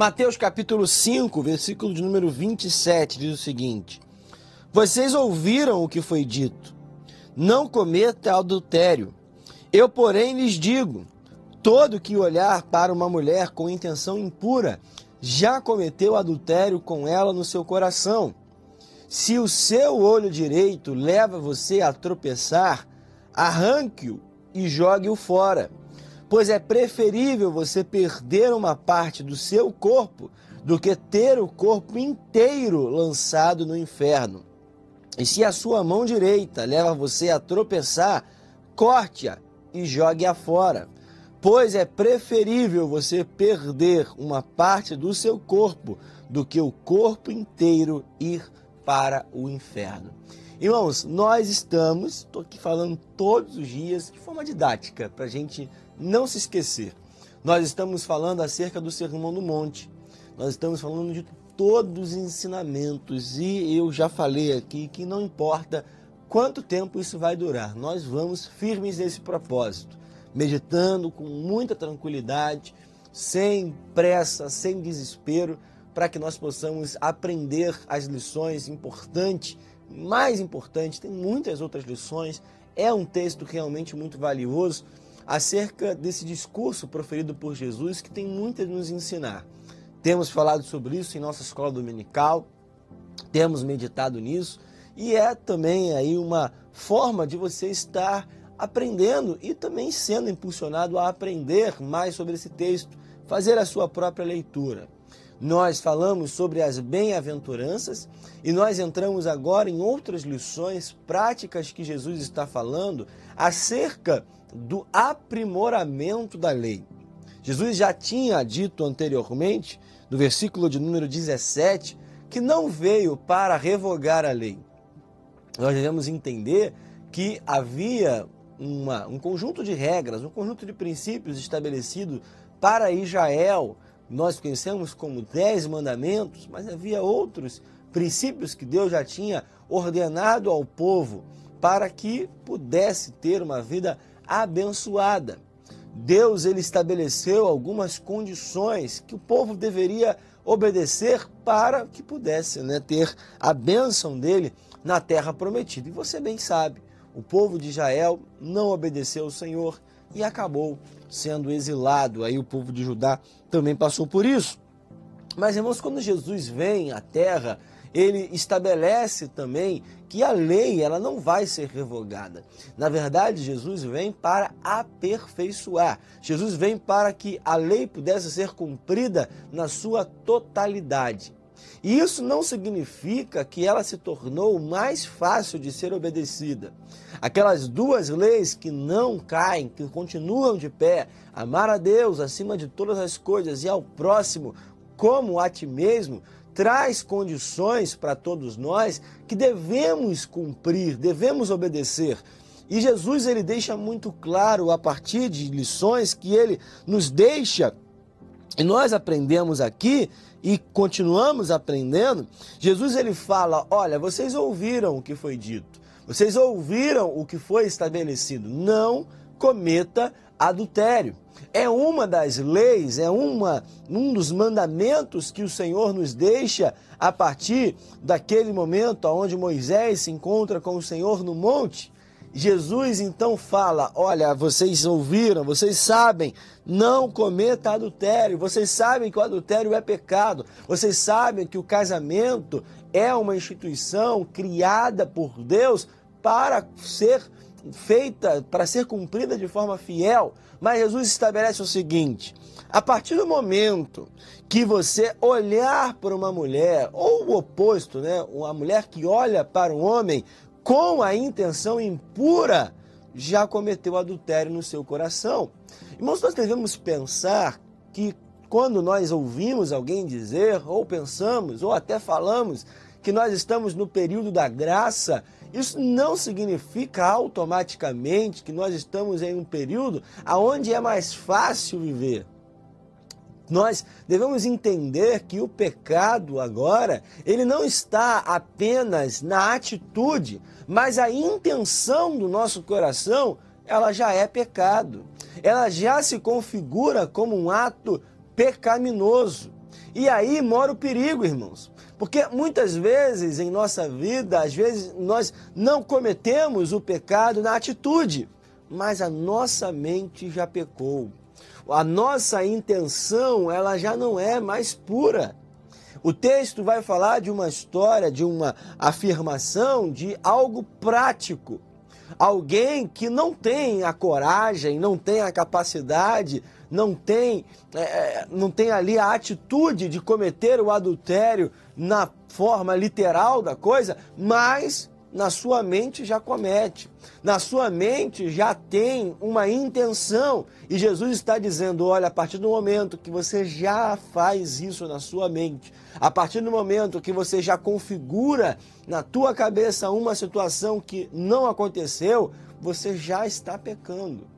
Mateus capítulo 5, versículo de número 27 diz o seguinte: Vocês ouviram o que foi dito: Não cometa adultério. Eu, porém, lhes digo: todo que olhar para uma mulher com intenção impura já cometeu adultério com ela no seu coração. Se o seu olho direito leva você a tropeçar, arranque-o e jogue-o fora. Pois é preferível você perder uma parte do seu corpo do que ter o corpo inteiro lançado no inferno. E se a sua mão direita leva você a tropeçar, corte-a e jogue-a fora. Pois é preferível você perder uma parte do seu corpo do que o corpo inteiro ir para o inferno. Irmãos, nós estamos, estou aqui falando todos os dias de forma didática, para a gente não se esquecer. Nós estamos falando acerca do Sermão do Monte, nós estamos falando de todos os ensinamentos e eu já falei aqui que não importa quanto tempo isso vai durar, nós vamos firmes nesse propósito meditando com muita tranquilidade, sem pressa, sem desespero, para que nós possamos aprender as lições importantes. Mais importante, tem muitas outras lições. É um texto realmente muito valioso acerca desse discurso proferido por Jesus que tem muito a nos ensinar. Temos falado sobre isso em nossa escola dominical, temos meditado nisso e é também aí uma forma de você estar aprendendo e também sendo impulsionado a aprender mais sobre esse texto, fazer a sua própria leitura. Nós falamos sobre as bem-aventuranças e nós entramos agora em outras lições práticas que Jesus está falando acerca do aprimoramento da lei. Jesus já tinha dito anteriormente, no versículo de número 17, que não veio para revogar a lei. Nós devemos entender que havia uma, um conjunto de regras, um conjunto de princípios estabelecido para Israel. Nós conhecemos como dez mandamentos, mas havia outros princípios que Deus já tinha ordenado ao povo para que pudesse ter uma vida abençoada. Deus ele estabeleceu algumas condições que o povo deveria obedecer para que pudesse né, ter a bênção dele na terra prometida. E você bem sabe, o povo de Israel não obedeceu ao Senhor e acabou sendo exilado. Aí o povo de Judá também passou por isso. Mas, irmãos, quando Jesus vem à terra, ele estabelece também que a lei ela não vai ser revogada. Na verdade, Jesus vem para aperfeiçoar. Jesus vem para que a lei pudesse ser cumprida na sua totalidade. E isso não significa que ela se tornou mais fácil de ser obedecida. Aquelas duas leis que não caem, que continuam de pé, amar a Deus acima de todas as coisas e ao próximo como a ti mesmo, traz condições para todos nós que devemos cumprir, devemos obedecer. E Jesus ele deixa muito claro a partir de lições que ele nos deixa e nós aprendemos aqui e continuamos aprendendo, Jesus ele fala: "Olha, vocês ouviram o que foi dito. Vocês ouviram o que foi estabelecido. Não cometa adultério. É uma das leis, é uma, um dos mandamentos que o Senhor nos deixa a partir daquele momento onde Moisés se encontra com o Senhor no monte. Jesus então fala: Olha, vocês ouviram, vocês sabem, não cometa adultério. Vocês sabem que o adultério é pecado. Vocês sabem que o casamento é uma instituição criada por Deus para ser feita, para ser cumprida de forma fiel. Mas Jesus estabelece o seguinte: a partir do momento que você olhar para uma mulher, ou o oposto, né? Uma mulher que olha para um homem com a intenção impura, já cometeu adultério no seu coração. Irmãos, nós devemos pensar que quando nós ouvimos alguém dizer, ou pensamos, ou até falamos que nós estamos no período da graça, isso não significa automaticamente que nós estamos em um período onde é mais fácil viver. Nós devemos entender que o pecado agora, ele não está apenas na atitude, mas a intenção do nosso coração, ela já é pecado. Ela já se configura como um ato pecaminoso. E aí mora o perigo, irmãos. Porque muitas vezes em nossa vida, às vezes nós não cometemos o pecado na atitude, mas a nossa mente já pecou. A nossa intenção, ela já não é mais pura. O texto vai falar de uma história, de uma afirmação, de algo prático. Alguém que não tem a coragem, não tem a capacidade, não tem, é, é, não tem ali a atitude de cometer o adultério na forma literal da coisa, mas na sua mente já comete, na sua mente já tem uma intenção. E Jesus está dizendo: olha, a partir do momento que você já faz isso na sua mente, a partir do momento que você já configura na tua cabeça uma situação que não aconteceu, você já está pecando.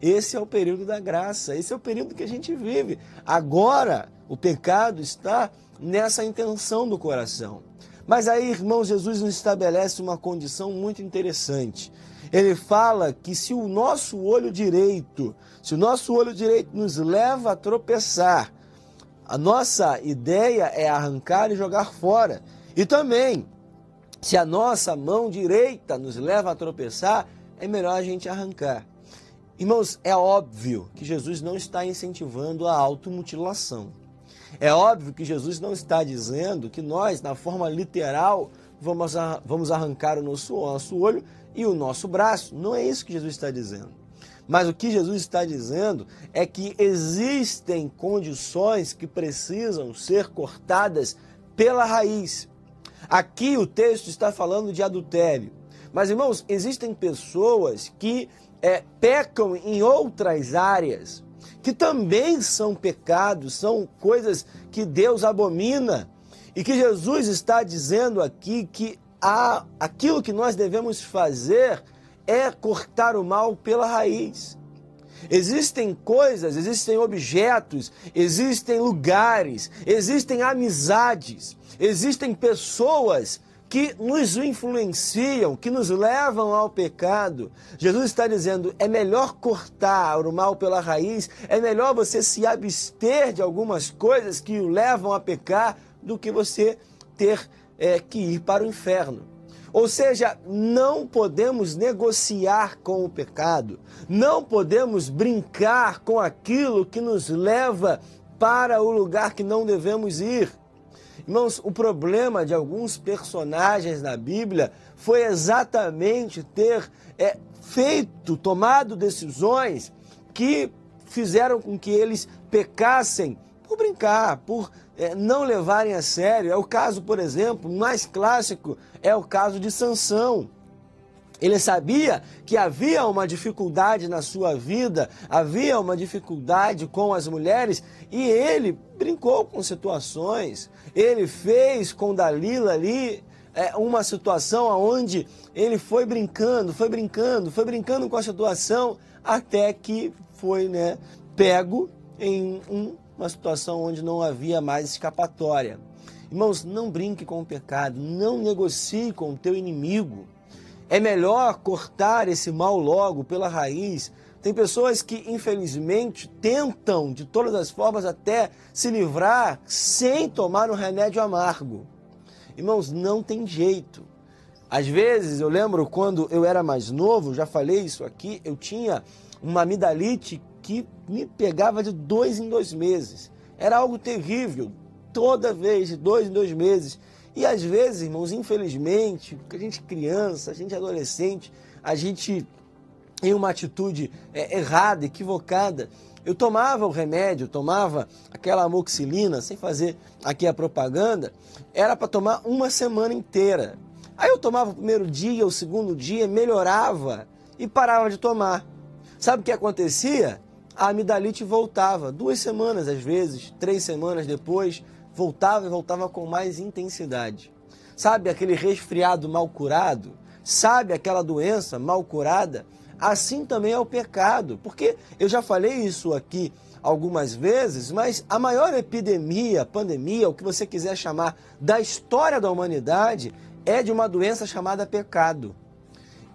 Esse é o período da graça, esse é o período que a gente vive. Agora, o pecado está nessa intenção do coração. Mas aí, irmão, Jesus nos estabelece uma condição muito interessante. Ele fala que se o nosso olho direito, se o nosso olho direito nos leva a tropeçar, a nossa ideia é arrancar e jogar fora. E também, se a nossa mão direita nos leva a tropeçar, é melhor a gente arrancar. Irmãos, é óbvio que Jesus não está incentivando a automutilação. É óbvio que Jesus não está dizendo que nós, na forma literal, vamos, vamos arrancar o nosso, nosso olho e o nosso braço. Não é isso que Jesus está dizendo. Mas o que Jesus está dizendo é que existem condições que precisam ser cortadas pela raiz. Aqui o texto está falando de adultério. Mas, irmãos, existem pessoas que é, pecam em outras áreas que também são pecados, são coisas que Deus abomina. E que Jesus está dizendo aqui que há, aquilo que nós devemos fazer é cortar o mal pela raiz. Existem coisas, existem objetos, existem lugares, existem amizades, existem pessoas que nos influenciam, que nos levam ao pecado. Jesus está dizendo: é melhor cortar o mal pela raiz, é melhor você se abster de algumas coisas que o levam a pecar do que você ter é, que ir para o inferno. Ou seja, não podemos negociar com o pecado, não podemos brincar com aquilo que nos leva para o lugar que não devemos ir. Irmãos, o problema de alguns personagens na Bíblia foi exatamente ter é, feito, tomado decisões que fizeram com que eles pecassem por brincar, por é, não levarem a sério. É o caso, por exemplo, mais clássico é o caso de Sansão. Ele sabia que havia uma dificuldade na sua vida, havia uma dificuldade com as mulheres e ele brincou com situações. Ele fez com Dalila ali é, uma situação onde ele foi brincando, foi brincando, foi brincando com a situação até que foi né, pego em um, uma situação onde não havia mais escapatória. Irmãos, não brinque com o pecado, não negocie com o teu inimigo. É melhor cortar esse mal logo pela raiz. Tem pessoas que, infelizmente, tentam de todas as formas até se livrar sem tomar um remédio amargo. Irmãos, não tem jeito. Às vezes, eu lembro quando eu era mais novo, já falei isso aqui, eu tinha uma amidalite que me pegava de dois em dois meses. Era algo terrível. Toda vez, de dois em dois meses. E às vezes, irmãos, infelizmente, a gente criança, a gente adolescente, a gente em uma atitude é, errada, equivocada. Eu tomava o remédio, tomava aquela amoxilina, sem fazer aqui a propaganda, era para tomar uma semana inteira. Aí eu tomava o primeiro dia, o segundo dia, melhorava e parava de tomar. Sabe o que acontecia? A amidalite voltava, duas semanas às vezes, três semanas depois, voltava e voltava com mais intensidade. Sabe aquele resfriado mal curado? Sabe aquela doença mal curada? Assim também é o pecado, porque eu já falei isso aqui algumas vezes, mas a maior epidemia, pandemia, o que você quiser chamar, da história da humanidade é de uma doença chamada pecado.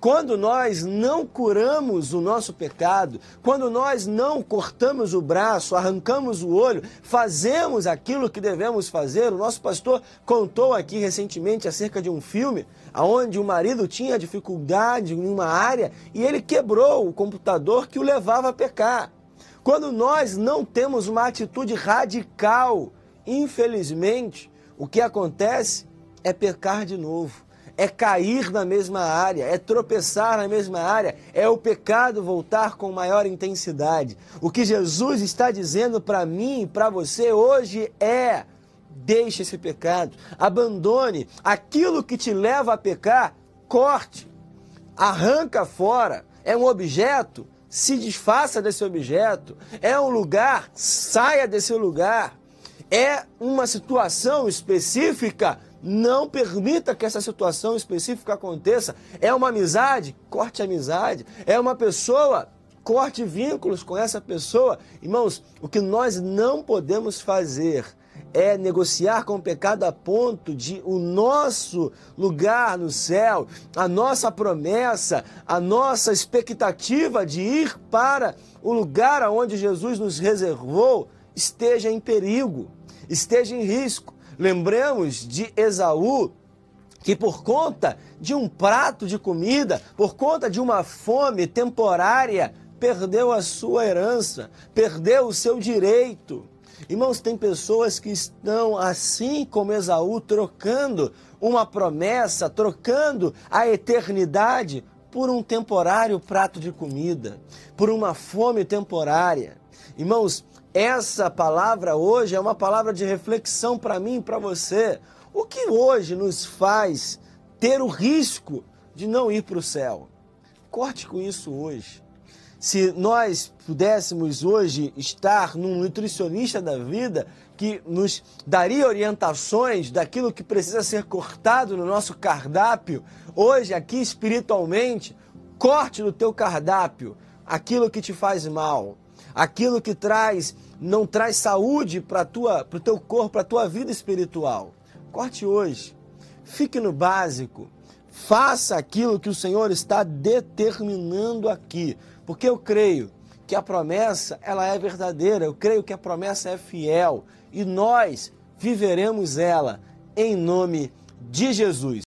Quando nós não curamos o nosso pecado, quando nós não cortamos o braço, arrancamos o olho, fazemos aquilo que devemos fazer, o nosso pastor contou aqui recentemente acerca de um filme onde o marido tinha dificuldade em uma área e ele quebrou o computador que o levava a pecar. Quando nós não temos uma atitude radical, infelizmente, o que acontece é pecar de novo é cair na mesma área, é tropeçar na mesma área, é o pecado voltar com maior intensidade. O que Jesus está dizendo para mim e para você hoje é: deixe esse pecado, abandone aquilo que te leva a pecar, corte, arranca fora. É um objeto, se desfaça desse objeto. É um lugar, saia desse lugar. É uma situação específica, não permita que essa situação específica aconteça. É uma amizade? Corte amizade. É uma pessoa? Corte vínculos com essa pessoa. Irmãos, o que nós não podemos fazer é negociar com o pecado a ponto de o nosso lugar no céu, a nossa promessa, a nossa expectativa de ir para o lugar aonde Jesus nos reservou esteja em perigo, esteja em risco. Lembremos de Esaú, que por conta de um prato de comida, por conta de uma fome temporária, perdeu a sua herança, perdeu o seu direito. Irmãos, tem pessoas que estão, assim como Esaú, trocando uma promessa, trocando a eternidade por um temporário prato de comida, por uma fome temporária. Irmãos, essa palavra hoje é uma palavra de reflexão para mim e para você. O que hoje nos faz ter o risco de não ir para o céu? Corte com isso hoje. Se nós pudéssemos hoje estar num nutricionista da vida que nos daria orientações daquilo que precisa ser cortado no nosso cardápio, hoje aqui espiritualmente, corte no teu cardápio aquilo que te faz mal, aquilo que traz não traz saúde para tua para o teu corpo, para a tua vida espiritual. Corte hoje. Fique no básico. Faça aquilo que o Senhor está determinando aqui, porque eu creio que a promessa ela é verdadeira, eu creio que a promessa é fiel e nós viveremos ela em nome de Jesus.